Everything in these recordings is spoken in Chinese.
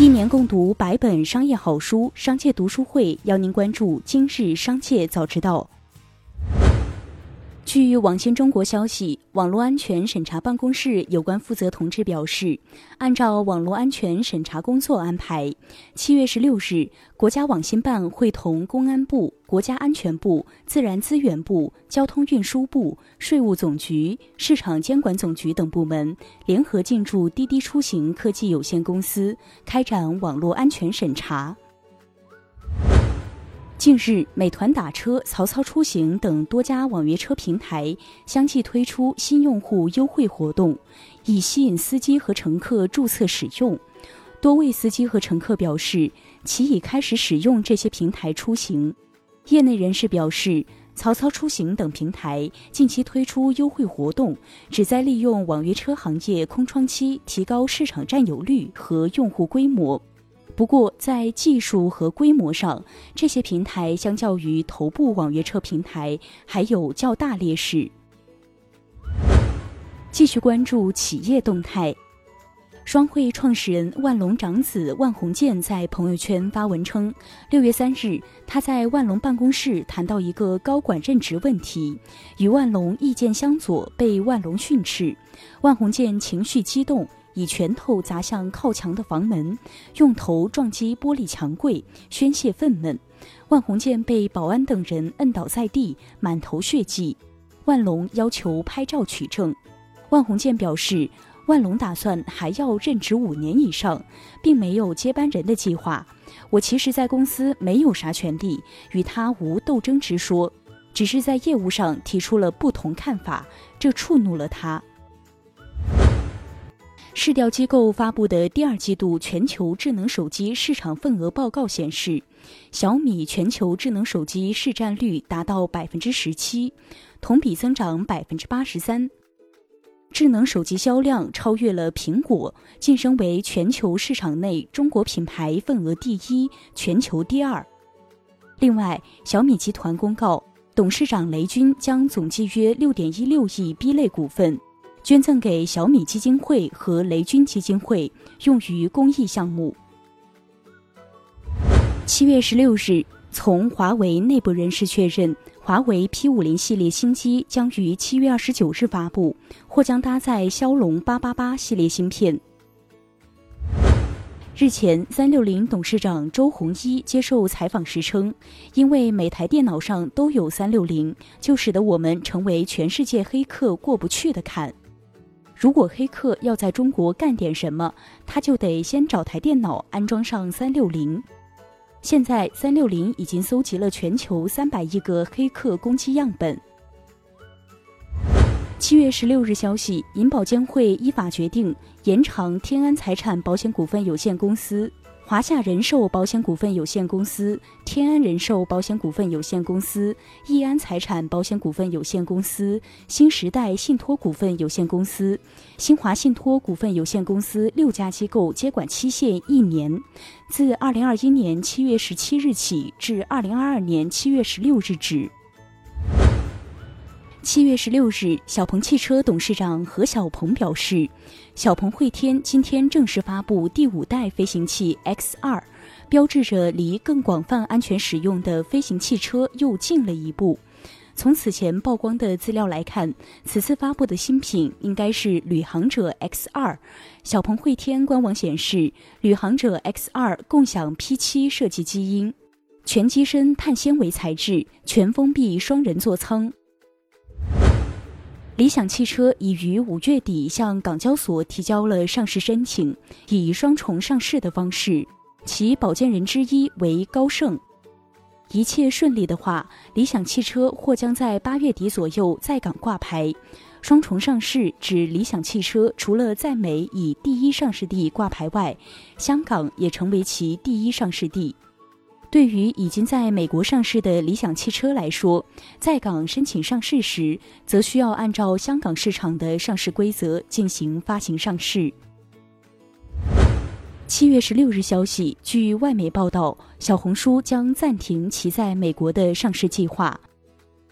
一年共读百本商业好书，商界读书会邀您关注今日商界早知道。据网信中国消息，网络安全审查办公室有关负责同志表示，按照网络安全审查工作安排，七月十六日，国家网信办会同公安部、国家安全部、自然资源部、交通运输部、税务总局、市场监管总局等部门联合进驻滴滴出行科技有限公司，开展网络安全审查。近日，美团打车、曹操出行等多家网约车平台相继推出新用户优惠活动，以吸引司机和乘客注册使用。多位司机和乘客表示，其已开始使用这些平台出行。业内人士表示，曹操出行等平台近期推出优惠活动，旨在利用网约车行业空窗期，提高市场占有率和用户规模。不过，在技术和规模上，这些平台相较于头部网约车平台还有较大劣势。继续关注企业动态，双汇创始人万隆长子万鸿建在朋友圈发文称，六月三日，他在万隆办公室谈到一个高管任职问题，与万隆意见相左，被万隆训斥，万鸿建情绪激动。以拳头砸向靠墙的房门，用头撞击玻璃墙柜，宣泄愤懑。万红建被保安等人摁倒在地，满头血迹。万龙要求拍照取证。万红建表示，万龙打算还要任职五年以上，并没有接班人的计划。我其实，在公司没有啥权利，与他无斗争之说，只是在业务上提出了不同看法，这触怒了他。市调机构发布的第二季度全球智能手机市场份额报告显示，小米全球智能手机市占率达到百分之十七，同比增长百分之八十三。智能手机销量超越了苹果，晋升为全球市场内中国品牌份额第一，全球第二。另外，小米集团公告，董事长雷军将总计约六点一六亿 B 类股份。捐赠给小米基金会和雷军基金会，用于公益项目。七月十六日，从华为内部人士确认，华为 P 五零系列新机将于七月二十九日发布，或将搭载骁龙八八八系列芯片。日前，三六零董事长周鸿祎接受采访时称，因为每台电脑上都有三六零，就使得我们成为全世界黑客过不去的坎。如果黑客要在中国干点什么，他就得先找台电脑安装上三六零。现在三六零已经搜集了全球三百亿个黑客攻击样本。七月十六日消息，银保监会依法决定延长天安财产保险股份有限公司。华夏人寿保险股份有限公司、天安人寿保险股份有限公司、易安财产保险股份有限公司、新时代信托股份有限公司、新华信托股份有限公司六家机构接管期限一年，自二零二一年七月十七日起至二零二二年七月十六日止。七月十六日，小鹏汽车董事长何小鹏表示，小鹏汇天今天正式发布第五代飞行器 X 二，标志着离更广泛安全使用的飞行汽车又近了一步。从此前曝光的资料来看，此次发布的新品应该是旅行者 X 二。小鹏汇天官网显示，旅行者 X 二共享 P 七设计基因，全机身碳纤维材质，全封闭双人座舱。理想汽车已于五月底向港交所提交了上市申请，以双重上市的方式，其保荐人之一为高盛。一切顺利的话，理想汽车或将在八月底左右在港挂牌。双重上市指理想汽车除了在美以第一上市地挂牌外，香港也成为其第一上市地。对于已经在美国上市的理想汽车来说，在港申请上市时，则需要按照香港市场的上市规则进行发行上市。七月十六日消息，据外媒报道，小红书将暂停其在美国的上市计划。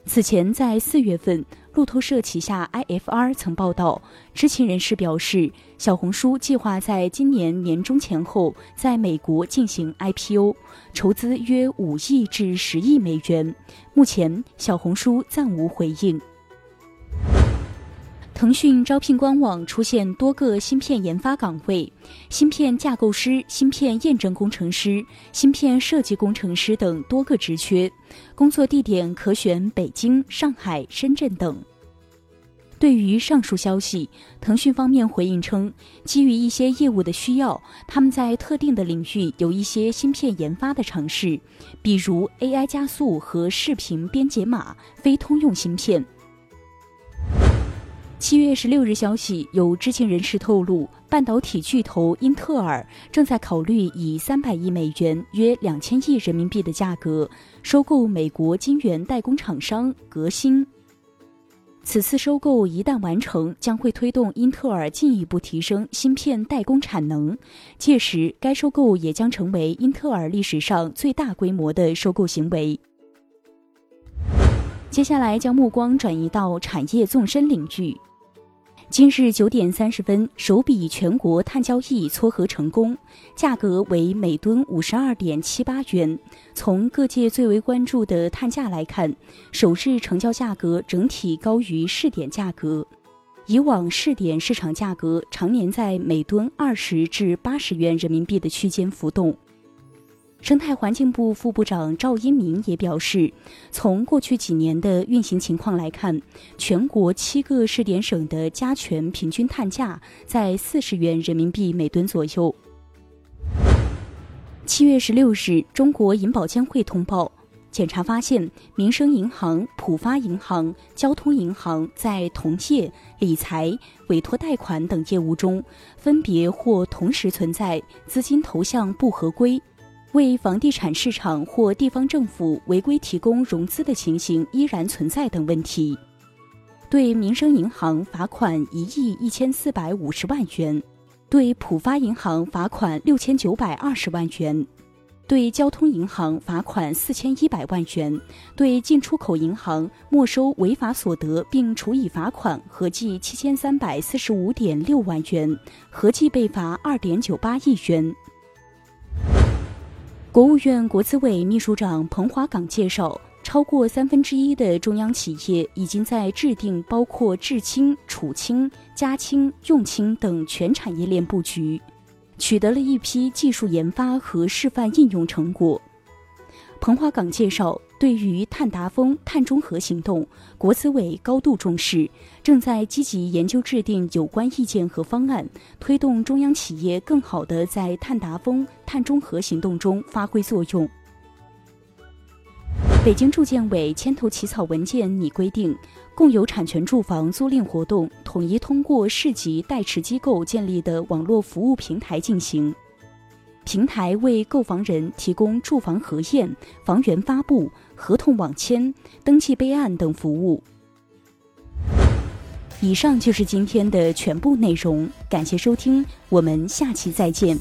此前，在四月份，路透社旗下 IFR 曾报道，知情人士表示，小红书计划在今年年中前后在美国进行 IPO，筹资约五亿至十亿美元。目前，小红书暂无回应。腾讯招聘官网出现多个芯片研发岗位，芯片架构师、芯片验证工程师、芯片设计工程师等多个职缺，工作地点可选北京、上海、深圳等。对于上述消息，腾讯方面回应称，基于一些业务的需要，他们在特定的领域有一些芯片研发的尝试，比如 AI 加速和视频编解码、非通用芯片。七月十六日，消息有知情人士透露，半导体巨头英特尔正在考虑以三百亿美元（约两千亿人民币）的价格收购美国晶圆代工厂商革新。此次收购一旦完成，将会推动英特尔进一步提升芯片代工产能。届时，该收购也将成为英特尔历史上最大规模的收购行为。接下来，将目光转移到产业纵深领域。今日九点三十分，首笔全国碳交易撮合成功，价格为每吨五十二点七八元。从各界最为关注的碳价来看，首日成交价格整体高于试点价格。以往试点市场价格常年在每吨二十至八十元人民币的区间浮动。生态环境部副部长赵英明也表示，从过去几年的运行情况来看，全国七个试点省的加权平均碳价在四十元人民币每吨左右。七月十六日，中国银保监会通报，检查发现，民生银行、浦发银行、交通银行在同业、理财、委托贷款等业务中，分别或同时存在资金投向不合规。为房地产市场或地方政府违规提供融资的情形依然存在等问题，对民生银行罚款一亿一千四百五十万元，对浦发银行罚款六千九百二十万元，对交通银行罚款四千一百万元，对进出口银行没收违法所得并处以罚款合计七千三百四十五点六万元，合计被罚二点九八亿元。国务院国资委秘书长彭华岗介绍，超过三分之一的中央企业已经在制定包括制氢、储氢、加氢、用氢等全产业链布局，取得了一批技术研发和示范应用成果。彭华岗介绍。对于碳达峰、碳中和行动，国资委高度重视，正在积极研究制定有关意见和方案，推动中央企业更好地在碳达峰、碳中和行动中发挥作用。北京住建委牵头起草文件拟规定，共有产权住房租赁活动统一通过市级代持机构建立的网络服务平台进行。平台为购房人提供住房核验、房源发布、合同网签、登记备案等服务。以上就是今天的全部内容，感谢收听，我们下期再见。